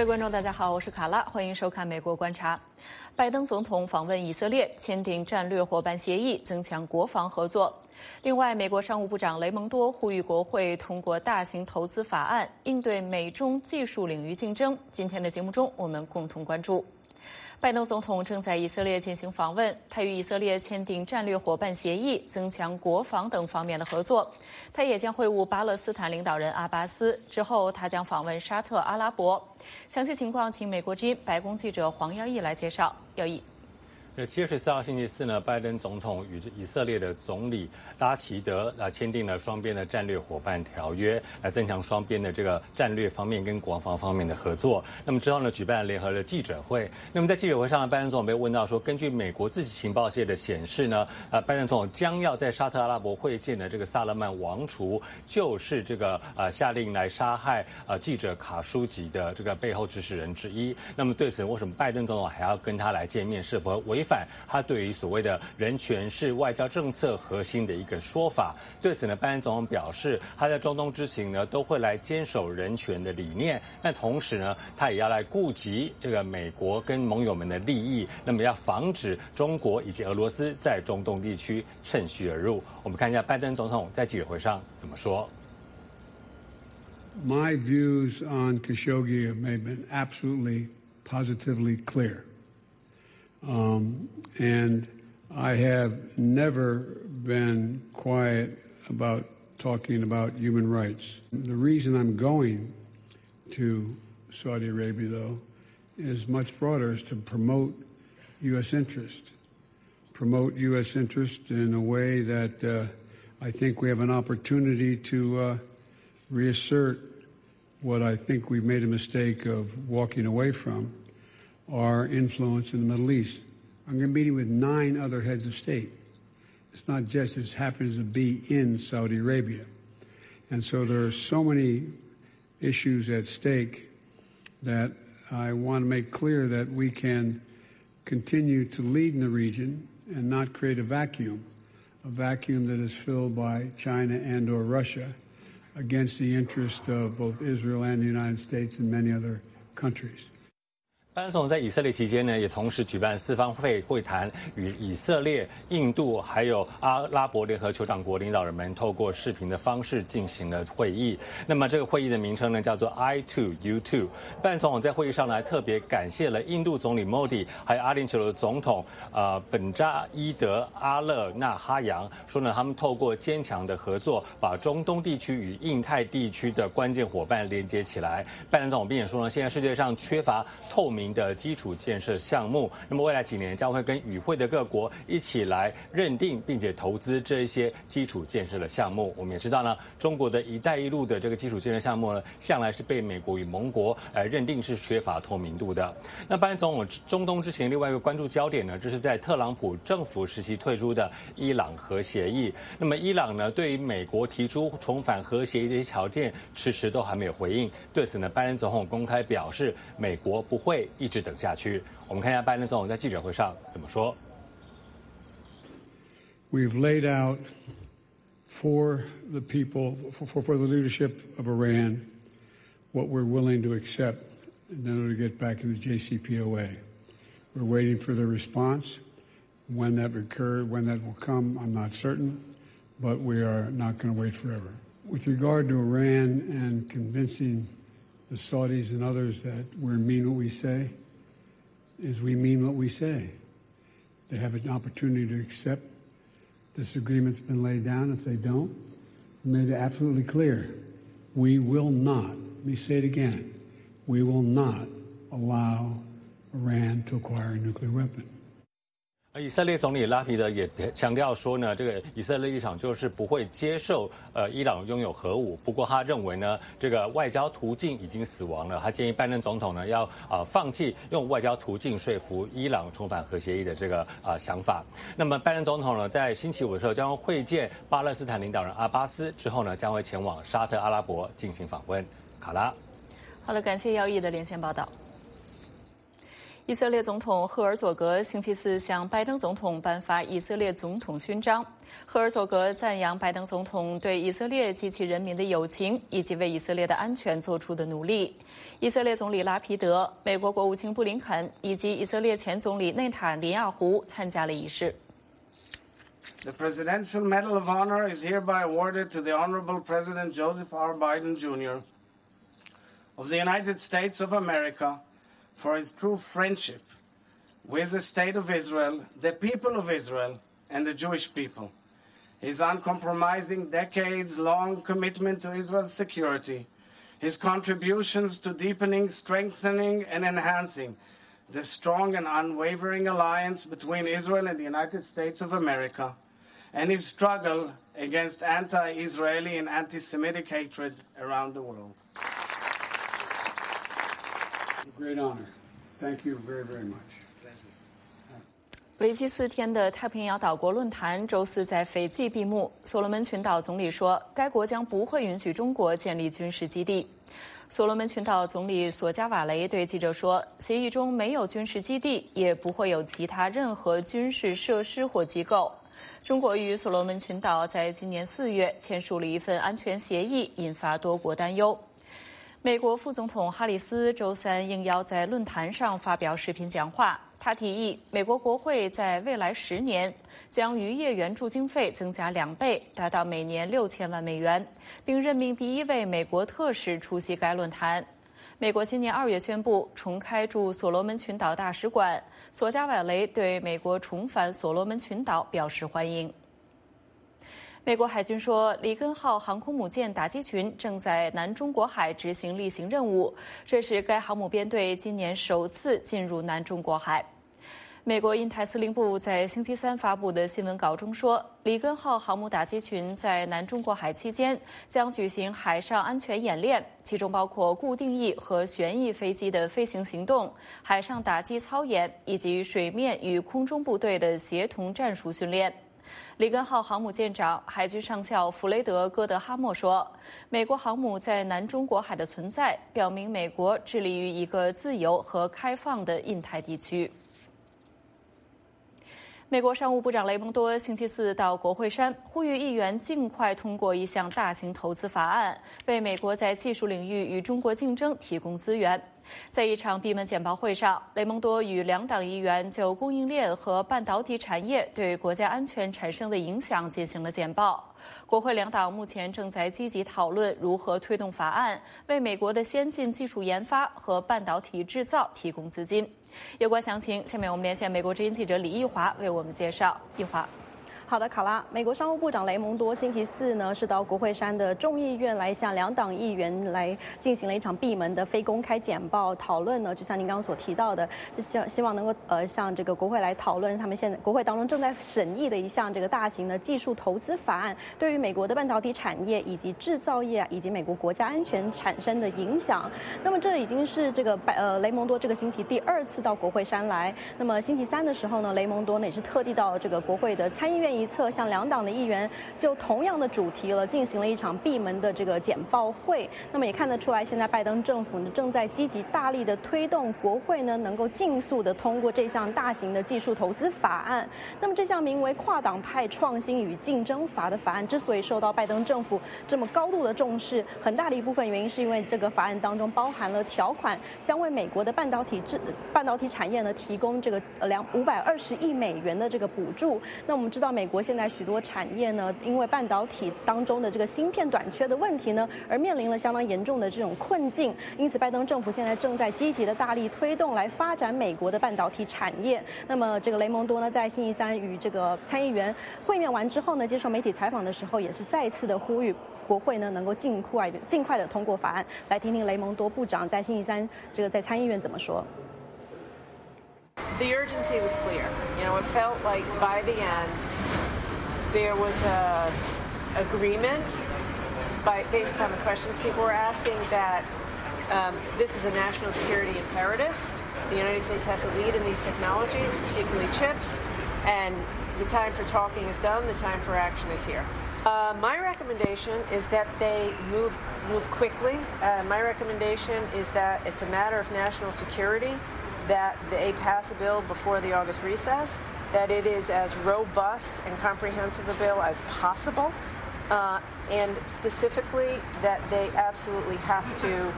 各位观众，大家好，我是卡拉，欢迎收看《美国观察》。拜登总统访问以色列，签订战略伙伴协议，增强国防合作。另外，美国商务部长雷蒙多呼吁国会通过大型投资法案，应对美中技术领域竞争。今天的节目中，我们共同关注。拜登总统正在以色列进行访问，他与以色列签订战略伙伴协议，增强国防等方面的合作。他也将会晤巴勒斯坦领导人阿巴斯，之后他将访问沙特阿拉伯。详细情况，请美国之音白宫记者黄耀毅来介绍。耀毅。七月十四号星期四呢，拜登总统与以色列的总理拉齐德啊签订了双边的战略伙伴条约，来增强双边的这个战略方面跟国防方面的合作。那么之后呢，举办联合的记者会。那么在记者会上，拜登总统被问到说，根据美国自己情报界的显示呢，啊，拜登总统将要在沙特阿拉伯会见的这个萨勒曼王储，就是这个啊下令来杀害啊记者卡舒吉的这个背后指使人之一。那么对此，为什么拜登总统还要跟他来见面？是否违？反他对于所谓的人权是外交政策核心的一个说法，对此呢，拜登总统表示，他在中东之行呢都会来坚守人权的理念，但同时呢，他也要来顾及这个美国跟盟友们的利益，那么要防止中国以及俄罗斯在中东地区趁虚而入。我们看一下拜登总统在记者会上怎么说。My views on Khashoggi have been absolutely, positively clear. Um, and I have never been quiet about talking about human rights. The reason I'm going to Saudi Arabia, though, is much broader, is to promote U.S. interest. Promote U.S. interest in a way that uh, I think we have an opportunity to uh, reassert what I think we've made a mistake of walking away from our influence in the Middle East. I'm going to be meeting with nine other heads of state. It's not just as happens to be in Saudi Arabia. And so there are so many issues at stake that I want to make clear that we can continue to lead in the region and not create a vacuum, a vacuum that is filled by China and or Russia against the interest of both Israel and the United States and many other countries. 拜登总统在以色列期间呢，也同时举办四方会会谈，与以色列、印度还有阿拉伯联合酋长国领导人们透过视频的方式进行了会议。那么这个会议的名称呢，叫做 I Two U Two。拜登总统在会议上呢，特别感谢了印度总理莫迪，还有阿联酋的总统呃本扎伊德阿勒纳哈扬，说呢，他们透过坚强的合作，把中东地区与印太地区的关键伙伴连接起来。拜登总统并且说呢，现在世界上缺乏透明。您的基础建设项目，那么未来几年将会跟与会的各国一起来认定并且投资这一些基础建设的项目。我们也知道呢，中国的一带一路的这个基础建设项目呢，向来是被美国与盟国呃认定是缺乏透明度的。那拜登总统中东之行另外一个关注焦点呢，这是在特朗普政府时期退出的伊朗核协议。那么伊朗呢，对于美国提出重返核协议的一些条件，迟迟都还没有回应。对此呢，拜登总统公开表示，美国不会。一直等下去。我们看一下拜登总统在记者会上怎么说。We've laid out for the people, for, for, for the leadership of Iran, what we're willing to accept in order to get back in the JCPOA. We're waiting for the response. When that occurs, when that will come, I'm not certain, but we are not going to wait forever. With regard to Iran and convincing the Saudis and others that we mean what we say is we mean what we say. They have an opportunity to accept this agreement's been laid down. If they don't, we made it absolutely clear. We will not, let me say it again, we will not allow Iran to acquire a nuclear weapon. 以色列总理拉皮德也强调说呢，这个以色列立场就是不会接受呃伊朗拥有核武。不过他认为呢，这个外交途径已经死亡了。他建议拜登总统呢要啊放弃用外交途径说服伊朗重返核协议的这个啊想法。那么拜登总统呢在星期五的时候将会见巴勒斯坦领导人阿巴斯，之后呢将会前往沙特阿拉伯进行访问。卡拉，好了，感谢姚毅的连线报道。以色列总统赫尔佐格星期四向拜登总统颁发以色列总统勋章。赫尔佐格赞扬拜登总统对以色列及其人民的友情，以及为以色列的安全做出的努力。以色列总理拉皮德、美国国务卿布林肯以及以色列前总理内塔尼亚胡参加了仪式。The Presidential Medal of Honor is hereby awarded to the Honorable President Joseph R. Biden Jr. of the United States of America for his true friendship with the State of Israel, the people of Israel, and the Jewish people. His uncompromising decades long commitment to Israel's security, his contributions to deepening, strengthening, and enhancing the strong and unwavering alliance between Israel and the United States of America, and his struggle against anti Israeli and anti Semitic hatred around the world. Great honor. Thank you very, very much. 为期四天的太平洋岛国论坛周四在斐济闭幕。所罗门群岛总理说，该国将不会允许中国建立军事基地。所罗门群岛总理索加瓦雷对记者说，协议中没有军事基地，也不会有其他任何军事设施或机构。中国与所罗门群岛在今年四月签署了一份安全协议，引发多国担忧。美国副总统哈里斯周三应邀在论坛上发表视频讲话。他提议，美国国会在未来十年将渔业援助经费增加两倍，达到每年六千万美元，并任命第一位美国特使出席该论坛。美国今年二月宣布重开驻所罗门群岛大使馆，索加瓦雷对美国重返所罗门群岛表示欢迎。美国海军说，里根号航空母舰打击群正在南中国海执行例行任务，这是该航母编队今年首次进入南中国海。美国印太司令部在星期三发布的新闻稿中说，里根号航母打击群在南中国海期间将举行海上安全演练，其中包括固定翼和旋翼飞机的飞行行动、海上打击操演以及水面与空中部队的协同战术训练。里根号航母舰长、海军上校弗雷德·戈德哈默说：“美国航母在南中国海的存在，表明美国致力于一个自由和开放的印太地区。”美国商务部长雷蒙多星期四到国会山，呼吁议员尽快通过一项大型投资法案，为美国在技术领域与中国竞争提供资源。在一场闭门简报会上，雷蒙多与两党议员就供应链和半导体产业对国家安全产生的影响进行了简报。国会两党目前正在积极讨论如何推动法案，为美国的先进技术研发和半导体制造提供资金。有关详情，下面我们连线美国之音记者李义华为我们介绍。义华。好的，卡拉。美国商务部长雷蒙多星期四呢是到国会山的众议院来向两党议员来进行了一场闭门的非公开简报讨论呢。就像您刚刚所提到的，希希望能够呃向这个国会来讨论他们现在国会当中正在审议的一项这个大型的技术投资法案，对于美国的半导体产业以及制造业以及美国国家安全产生的影响。那么这已经是这个呃雷蒙多这个星期第二次到国会山来。那么星期三的时候呢，雷蒙多呢也是特地到这个国会的参议院。一侧向两党的议员就同样的主题了进行了一场闭门的这个简报会。那么也看得出来，现在拜登政府呢正在积极大力的推动国会呢能够尽速的通过这项大型的技术投资法案。那么这项名为跨党派创新与竞争法的法案之所以受到拜登政府这么高度的重视，很大的一部分原因是因为这个法案当中包含了条款，将为美国的半导体制半导体产业呢提供这个两五百二十亿美元的这个补助。那我们知道美。国现在许多产业呢，因为半导体当中的这个芯片短缺的问题呢，而面临了相当严重的这种困境。因此，拜登政府现在正在积极的大力推动来发展美国的半导体产业。那么，这个雷蒙多呢，在星期三与这个参议员会面完之后呢，接受媒体采访的时候，也是再次的呼吁国会呢能够尽快的尽快的通过法案。来听听雷蒙多部长在星期三这个在参议院怎么说。The urgency was clear. You know, it felt like by the end. There was a agreement by, based upon the questions people were asking that um, this is a national security imperative. The United States has to lead in these technologies, particularly chips, and the time for talking is done, the time for action is here. Uh, my recommendation is that they move move quickly. Uh, my recommendation is that it's a matter of national security that they pass a bill before the August recess that it is as robust and comprehensive a bill as possible, uh, and specifically that they absolutely have to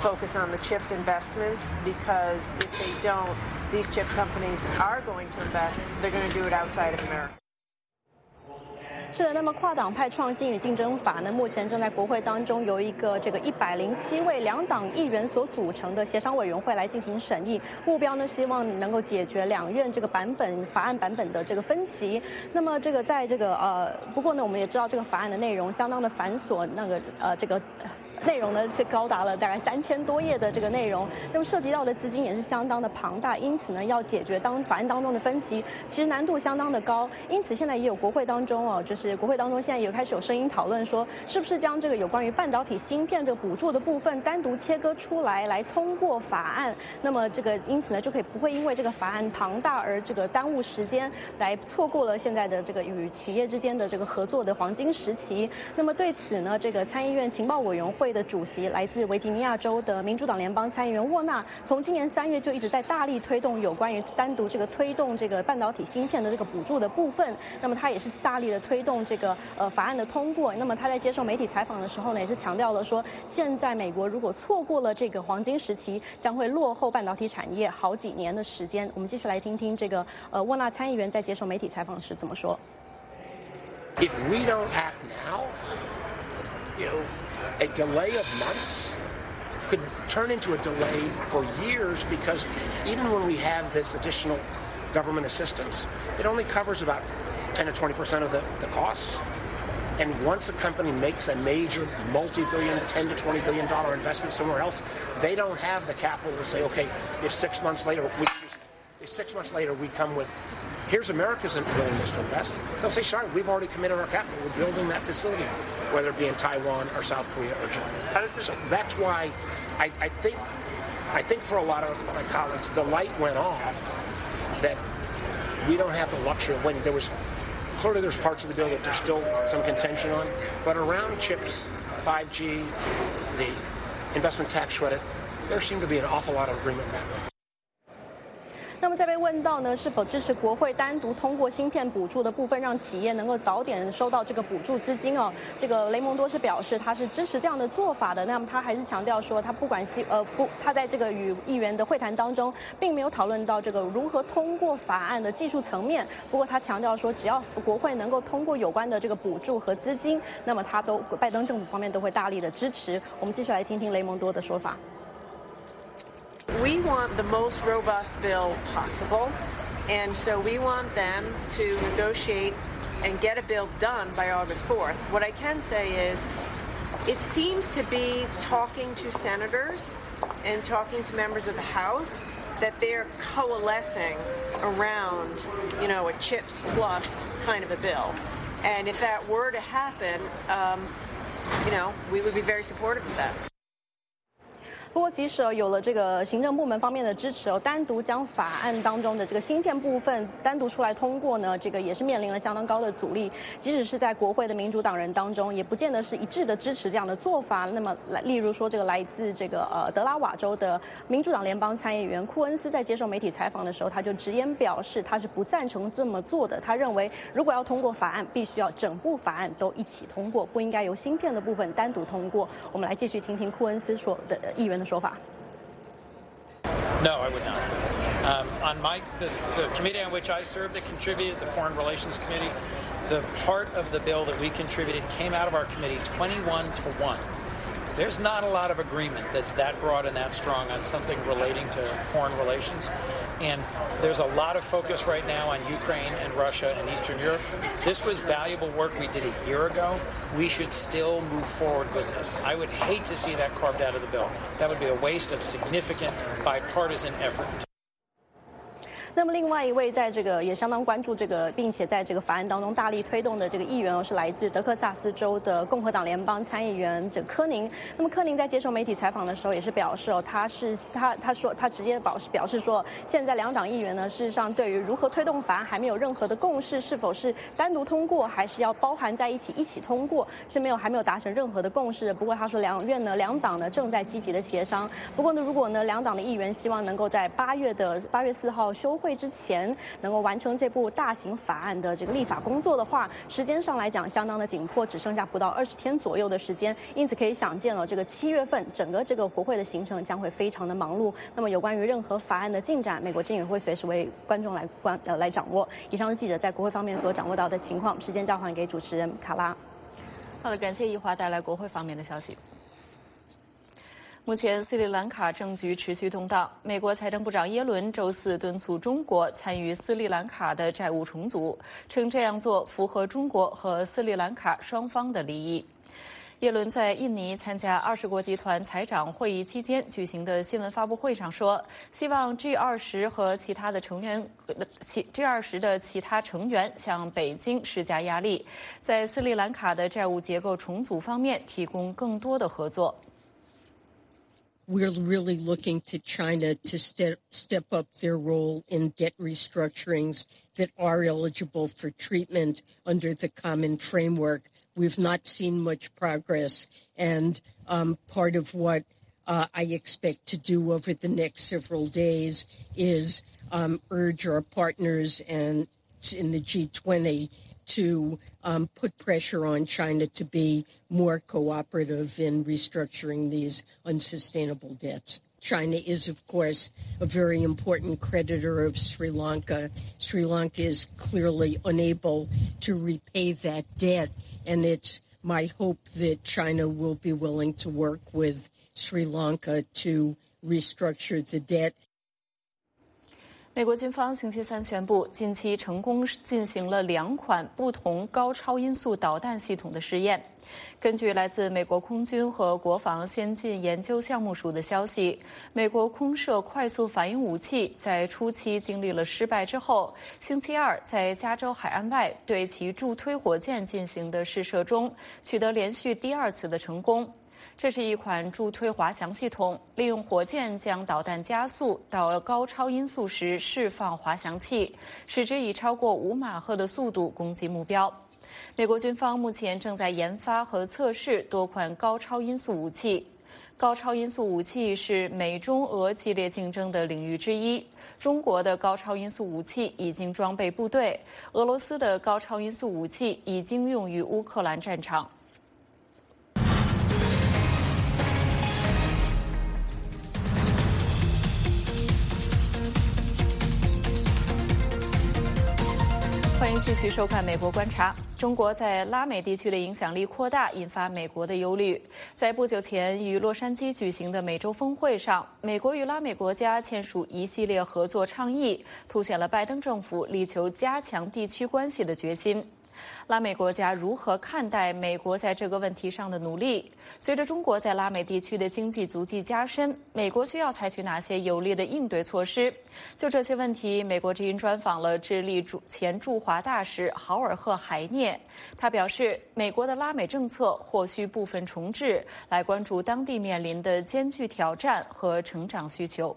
focus on the chips investments because if they don't, these chip companies are going to invest. They're going to do it outside of America. 是的，那么跨党派创新与竞争法呢，目前正在国会当中由一个这个一百零七位两党议员所组成的协商委员会来进行审议，目标呢希望能够解决两院这个版本法案版本的这个分歧。那么这个在这个呃，不过呢，我们也知道这个法案的内容相当的繁琐，那个呃这个。内容呢是高达了大概三千多页的这个内容，那么涉及到的资金也是相当的庞大，因此呢，要解决当法案当中的分歧，其实难度相当的高。因此现在也有国会当中哦，就是国会当中现在也开始有声音讨论说，是不是将这个有关于半导体芯片这个补助的部分单独切割出来，来通过法案。那么这个因此呢，就可以不会因为这个法案庞大而这个耽误时间，来错过了现在的这个与企业之间的这个合作的黄金时期。那么对此呢，这个参议院情报委员会。的主席来自维吉尼亚州的民主党联邦参议员沃纳，从今年三月就一直在大力推动有关于单独这个推动这个半导体芯片的这个补助的部分。那么他也是大力的推动这个呃法案的通过。那么他在接受媒体采访的时候呢，也是强调了说，现在美国如果错过了这个黄金时期，将会落后半导体产业好几年的时间。我们继续来听听这个呃沃纳参议员在接受媒体采访时怎么说。If we don't act now, you. A delay of months could turn into a delay for years because even when we have this additional government assistance, it only covers about 10 to 20 percent of the, the costs. And once a company makes a major multi-billion, 10 to 20 billion dollar investment somewhere else, they don't have the capital to say, okay, if six months later, we, if six months later we come with Here's America's willingness to invest. They'll say, sorry, we've already committed our capital. We're building that facility, whether it be in Taiwan or South Korea or China. So that's why I, I think I think for a lot of my colleagues, the light went off that we don't have the luxury of waiting. There was clearly there's parts of the bill that there's still some contention on, but around chips, 5G, the investment tax credit, there seemed to be an awful lot of agreement that way. 那么在被问到呢，是否支持国会单独通过芯片补助的部分，让企业能够早点收到这个补助资金哦？这个雷蒙多是表示他是支持这样的做法的。那么他还是强调说，他不管西呃不，他在这个与议员的会谈当中，并没有讨论到这个如何通过法案的技术层面。不过他强调说，只要国会能够通过有关的这个补助和资金，那么他都拜登政府方面都会大力的支持。我们继续来听听雷蒙多的说法。We want the most robust bill possible, and so we want them to negotiate and get a bill done by August 4th. What I can say is it seems to be talking to senators and talking to members of the House that they're coalescing around, you know, a chips plus kind of a bill. And if that were to happen, um, you know, we would be very supportive of that. 不过，即使有了这个行政部门方面的支持，单独将法案当中的这个芯片部分单独出来通过呢，这个也是面临了相当高的阻力。即使是在国会的民主党人当中，也不见得是一致的支持这样的做法。那么，来，例如说，这个来自这个呃德拉瓦州的民主党联邦参议员库恩斯在接受媒体采访的时候，他就直言表示，他是不赞成这么做的。他认为，如果要通过法案，必须要整部法案都一起通过，不应该由芯片的部分单独通过。我们来继续听听库恩斯说的议员的。说法。No, I would not. Um, on my this, the committee on which I serve that contributed, the Foreign Relations Committee, the part of the bill that we contributed came out of our committee 21 to 1. There's not a lot of agreement that's that broad and that strong on something relating to foreign relations. And there's a lot of focus right now on Ukraine and Russia and Eastern Europe. This was valuable work we did a year ago. We should still move forward with this. I would hate to see that carved out of the bill. That would be a waste of significant bipartisan effort. 那么另外一位在这个也相当关注这个，并且在这个法案当中大力推动的这个议员哦，是来自德克萨斯州的共和党联邦参议员这科宁。那么科宁在接受媒体采访的时候也是表示哦，他是他他说他直接表示表示说，现在两党议员呢，事实上对于如何推动法案还没有任何的共识，是否是单独通过，还是要包含在一起一起通过，是没有还没有达成任何的共识。不过他说两院呢两党呢正在积极的协商。不过呢，如果呢两党的议员希望能够在八月的八月四号休。会之前能够完成这部大型法案的这个立法工作的话，时间上来讲相当的紧迫，只剩下不到二十天左右的时间。因此可以想见了，这个七月份整个这个国会的行程将会非常的忙碌。那么有关于任何法案的进展，美国政也会随时为观众来关呃来掌握。以上是记者在国会方面所掌握到的情况。时间交还给主持人卡拉。好的，感谢易华带来国会方面的消息。目前，斯里兰卡政局持续动荡。美国财政部长耶伦周四敦促中国参与斯里兰卡的债务重组，称这样做符合中国和斯里兰卡双方的利益。耶伦在印尼参加二十国集团财长会议期间举行的新闻发布会上说，希望 G 二十和其他的成员，其 G 二十的其他成员向北京施加压力，在斯里兰卡的债务结构重组方面提供更多的合作。We're really looking to China to step, step up their role in debt restructurings that are eligible for treatment under the common framework. We've not seen much progress, and um, part of what uh, I expect to do over the next several days is um, urge our partners and in the G20 to um, put pressure on China to be more cooperative in restructuring these unsustainable debts. China is, of course, a very important creditor of Sri Lanka. Sri Lanka is clearly unable to repay that debt, and it's my hope that China will be willing to work with Sri Lanka to restructure the debt 美国军方星期三宣布，近期成功进行了两款不同高超音速导弹系统的试验。根据来自美国空军和国防先进研究项目署的消息，美国空射快速反应武器在初期经历了失败之后，星期二在加州海岸外对其助推火箭进行的试射中，取得连续第二次的成功。这是一款助推滑翔系统，利用火箭将导弹加速到高超音速时释放滑翔器，使之以超过五马赫的速度攻击目标。美国军方目前正在研发和测试多款高超音速武器。高超音速武器是美中俄激烈竞争的领域之一。中国的高超音速武器已经装备部队，俄罗斯的高超音速武器已经用于乌克兰战场。欢迎继续收看《美国观察》。中国在拉美地区的影响力扩大，引发美国的忧虑。在不久前与洛杉矶举行的美洲峰会上，美国与拉美国家签署一系列合作倡议，凸显了拜登政府力求加强地区关系的决心。拉美国家如何看待美国在这个问题上的努力？随着中国在拉美地区的经济足迹加深，美国需要采取哪些有力的应对措施？就这些问题，美国之音专访了智利驻前驻华大使豪尔赫海涅。他表示，美国的拉美政策或需部分重置，来关注当地面临的艰巨挑战和成长需求。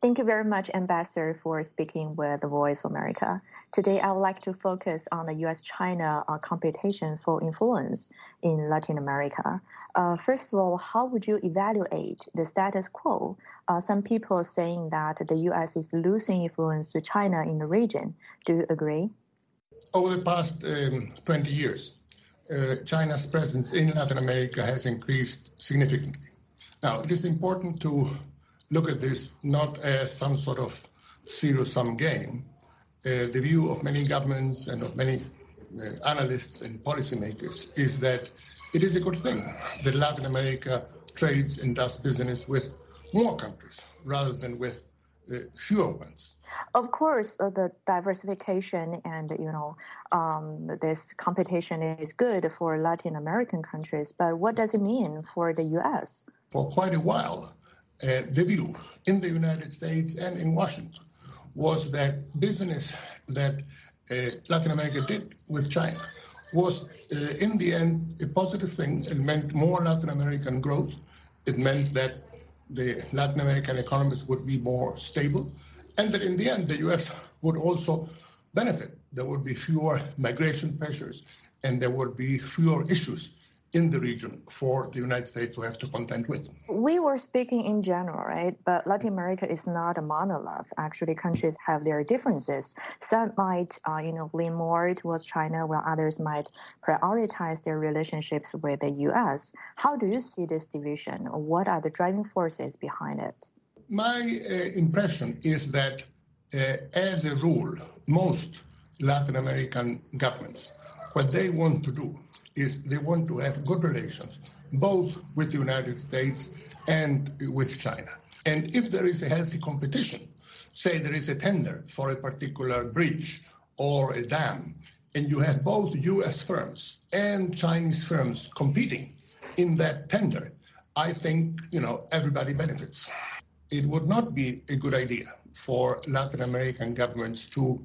Thank you very much, Ambassador, for speaking with the Voice America. Today, I would like to focus on the U.S. China uh, competition for influence in Latin America. Uh, first of all, how would you evaluate the status quo? Uh, some people are saying that the U.S. is losing influence to China in the region. Do you agree? Over the past um, 20 years, uh, China's presence in Latin America has increased significantly. Now, it is important to look at this not as some sort of zero sum game, the view of many governments and of many uh, analysts and policymakers is that it is a good thing that Latin America trades and does business with more countries rather than with uh, fewer ones. Of course, uh, the diversification and you know um, this competition is good for Latin American countries. But what does it mean for the U.S.? For quite a while, uh, the view in the United States and in Washington was that business that uh, Latin America did with China was, uh, in the end, a positive thing. It meant more Latin American growth. It meant that the Latin American economies would be more stable, and that in the end, the U.S. would also benefit. There would be fewer migration pressures, and there would be fewer issues in the region for the United States to have to contend with. We were speaking in general, right? But Latin America is not a monolith. Actually, countries have their differences. Some might, uh, you know, lean more towards China, while others might prioritize their relationships with the U.S. How do you see this division? What are the driving forces behind it? My uh, impression is that, uh, as a rule, most Latin American governments, what they want to do is they want to have good relations both with the United States and with China. And if there is a healthy competition, say there is a tender for a particular bridge or a dam, and you have both US firms and Chinese firms competing in that tender, I think, you know, everybody benefits. It would not be a good idea for Latin American governments to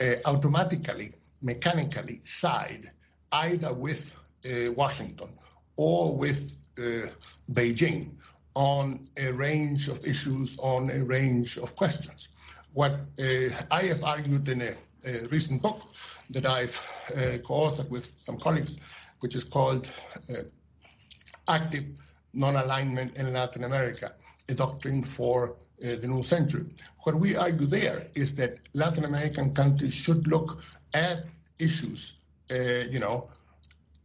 uh, automatically, mechanically side either with uh, Washington or with uh, Beijing on a range of issues, on a range of questions. What uh, I have argued in a, a, recent book that I've uh, co-authored with some colleagues, which is called uh, Active Non-Alignment in Latin America, a doctrine for uh, the new century. What we argue there is that Latin American countries should look at issues, you know,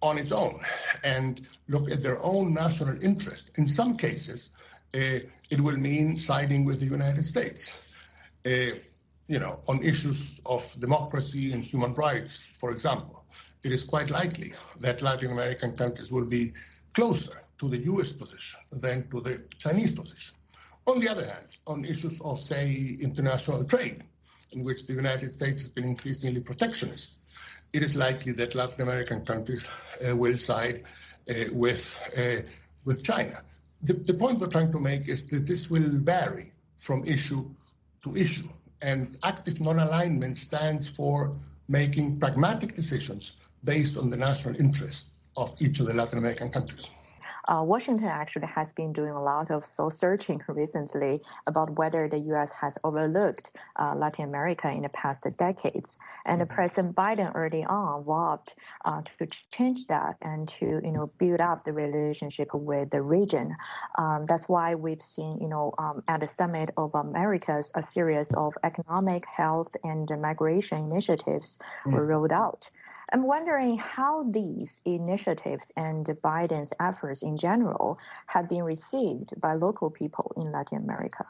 on its own and look at their own national interest. In some cases, uh, it will mean siding with the United States. Uh, you know, on issues of democracy and human rights, for example, it is quite likely that Latin American countries will be closer to the US position than to the Chinese position. On the other hand, on issues of, say, international trade, in which the United States has been increasingly protectionist, it is likely that Latin American countries uh, will side uh, with, uh, with China. The, the point we're trying to make is that this will vary from issue to issue. And active non alignment stands for making pragmatic decisions based on the national interest of each of the Latin American countries. Uh, Washington actually has been doing a lot of soul searching recently about whether the U.S. has overlooked uh, Latin America in the past decades. And mm-hmm. President Biden early on vowed uh, to change that and to you know build up the relationship with the region. Um, that's why we've seen you know um, at the Summit of Americas a series of economic, health, and migration initiatives mm-hmm. were rolled out. I'm wondering how these initiatives and Biden's efforts in general have been received by local people in Latin America.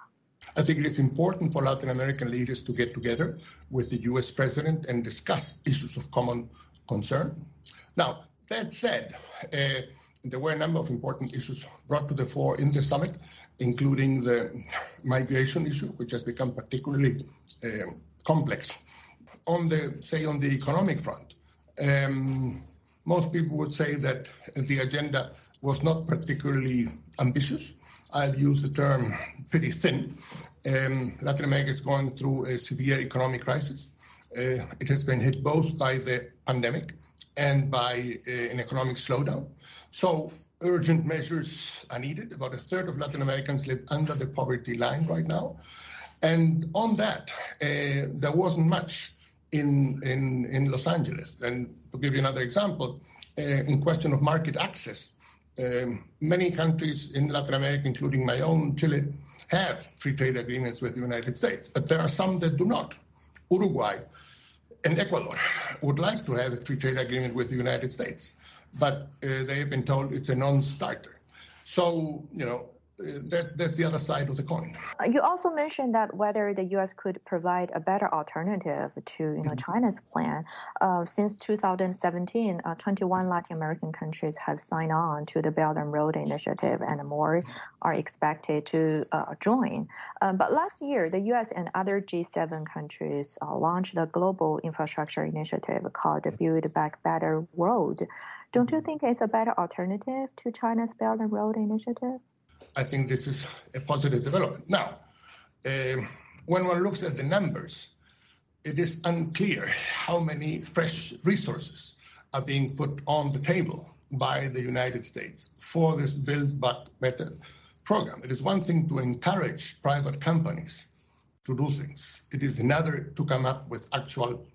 I think it is important for Latin American leaders to get together with the US president and discuss issues of common concern. Now, that said, uh, there were a number of important issues brought to the fore in the summit, including the migration issue, which has become particularly uh, complex. On the, say, on the economic front, um, most people would say that the agenda was not particularly ambitious. I'll use the term pretty thin. Um, Latin America is going through a severe economic crisis. Uh, it has been hit both by the pandemic and by uh, an economic slowdown. So urgent measures are needed. About a third of Latin Americans live under the poverty line right now. And on that, uh, there wasn't much in, in, in Los Angeles. And to give you another example, uh, in question of market access, um, many countries in Latin America, including my own Chile, have free trade agreements with the United States, but there are some that do not. Uruguay and Ecuador would like to have a free trade agreement with the United States, but uh, they have been told it's a non-starter. So, you know, that, that's the other side of the coin. Uh, you also mentioned that whether the U.S. could provide a better alternative to you know mm-hmm. China's plan. Uh, since 2017, uh, 21 Latin American countries have signed on to the Belt and Road Initiative, and more mm-hmm. are expected to uh, join. Um, but last year, the U.S. and other G7 countries uh, launched a global infrastructure initiative called the Build Back Better World. Don't you mm-hmm. think it's a better alternative to China's Belt and Road Initiative? I think this is a positive development. Now, um, when one looks at the numbers, it is unclear how many fresh resources are being put on the table by the United States for this Build Back Better program. It is one thing to encourage private companies to do things. It is another to come up with actual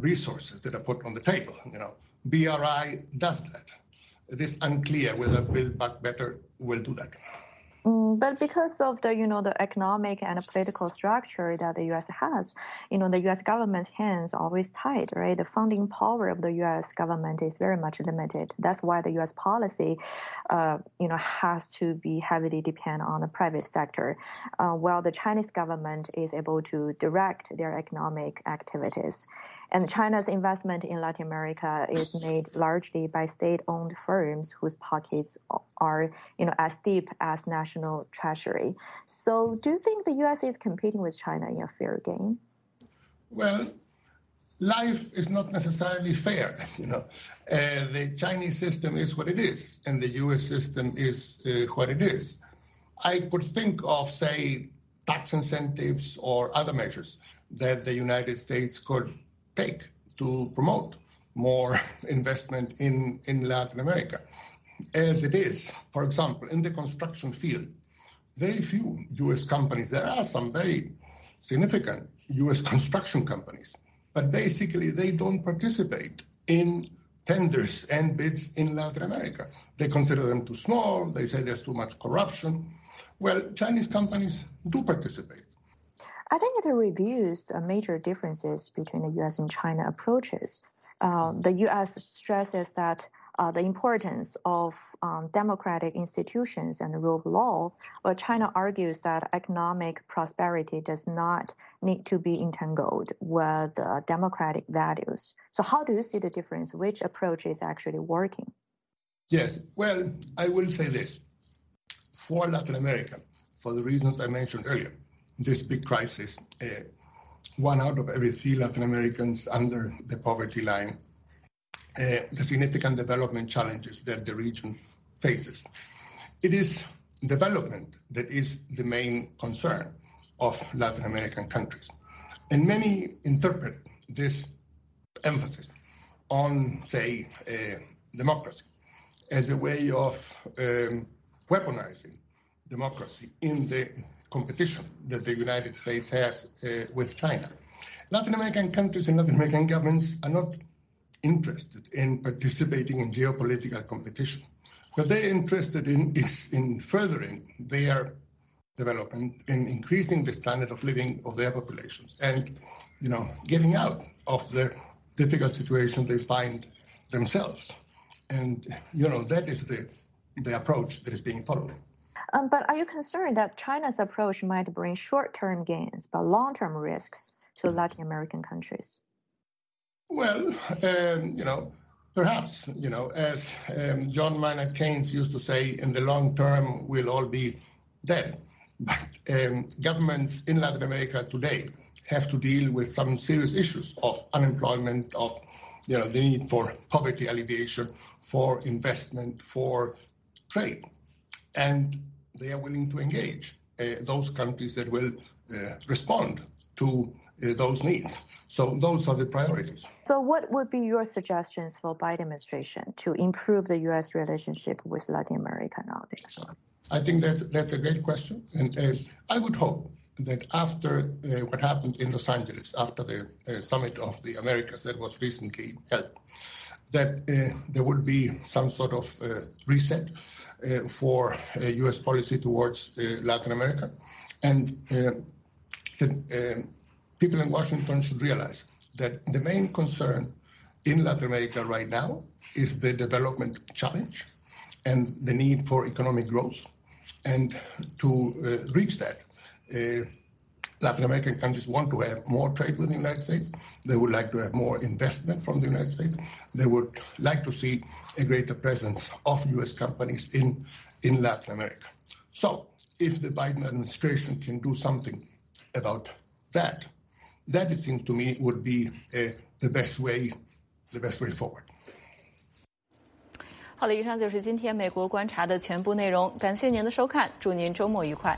resources that are put on the table. You know, BRI does that. it is unclear whether Build Back Better will do that. Mm, but because of the you know the economic and political structure that the U.S. has, you know the U.S. government's hands are always tied, right? The funding power of the U.S. government is very much limited. That's why the U.S. policy, uh, you know, has to be heavily depend on the private sector, uh, while the Chinese government is able to direct their economic activities. And China's investment in Latin America is made largely by state-owned firms whose pockets are, you know, as deep as national treasury. So, do you think the U.S. is competing with China in a fair game? Well, life is not necessarily fair. You know, uh, the Chinese system is what it is, and the U.S. system is uh, what it is. I could think of, say, tax incentives or other measures that the United States could take to promote more investment in, in Latin America. As it is, for example, in the construction field, very few US companies, there are some very significant US construction companies, but basically they don't participate in tenders and bids in Latin America. They consider them too small, they say there's too much corruption. Well, Chinese companies do participate. I think it reviews uh, major differences between the U.S. and China approaches. Uh, the U.S. stresses that uh, the importance of um, democratic institutions and the rule of law, but China argues that economic prosperity does not need to be entangled with uh, democratic values. So, how do you see the difference? Which approach is actually working? Yes, well, I will say this for Latin America, for the reasons I mentioned earlier this big crisis. Uh, one out of every three Latin Americans under the poverty line, uh, the significant development challenges that the region faces. It is development that is the main concern of Latin American countries. And many interpret this emphasis on, say, uh, democracy as a way of um, weaponizing democracy in the competition that the United States has uh, with China. Latin American countries and Latin American governments are not interested in participating in geopolitical competition. What they're interested in is in furthering their development in increasing the standard of living of their populations and you know getting out of the difficult situation they find themselves and you know that is the the approach that is being followed but are you concerned that China's approach might bring short-term gains but long-term risks to Latin American countries? Well, um, you know, perhaps, you know, as um, John Maynard Keynes used to say, in the long term, we'll all be dead. But um, governments in Latin America today have to deal with some serious issues of unemployment, of you know, the need for poverty alleviation, for investment, for trade. And they are willing to engage uh, those countries that will uh, respond to uh, those needs. So those are the priorities. So what would be your suggestions for Biden administration to improve the U.S. relationship with Latin America nowadays? I think that's that's a great question, and uh, I would hope that after uh, what happened in Los Angeles, after the uh, summit of the Americas that was recently held, that there would be some sort of reset for U.S. Uh, policy towards uh, Latin America. And the, people in Washington should realize that the main concern in Latin America right now is the development challenge and the need for economic growth. And to uh, reach that, uh, Latin American countries want to have more trade with the United States. They would like to have more investment from the United States. They would like to see a greater presence of U.S. companies in, in Latin America. So, if the Biden administration can do something about that, that it seems to me would be uh, the best way, the best way forward. 好了，以上就是今天美国观察的全部内容。感谢您的收看，祝您周末愉快。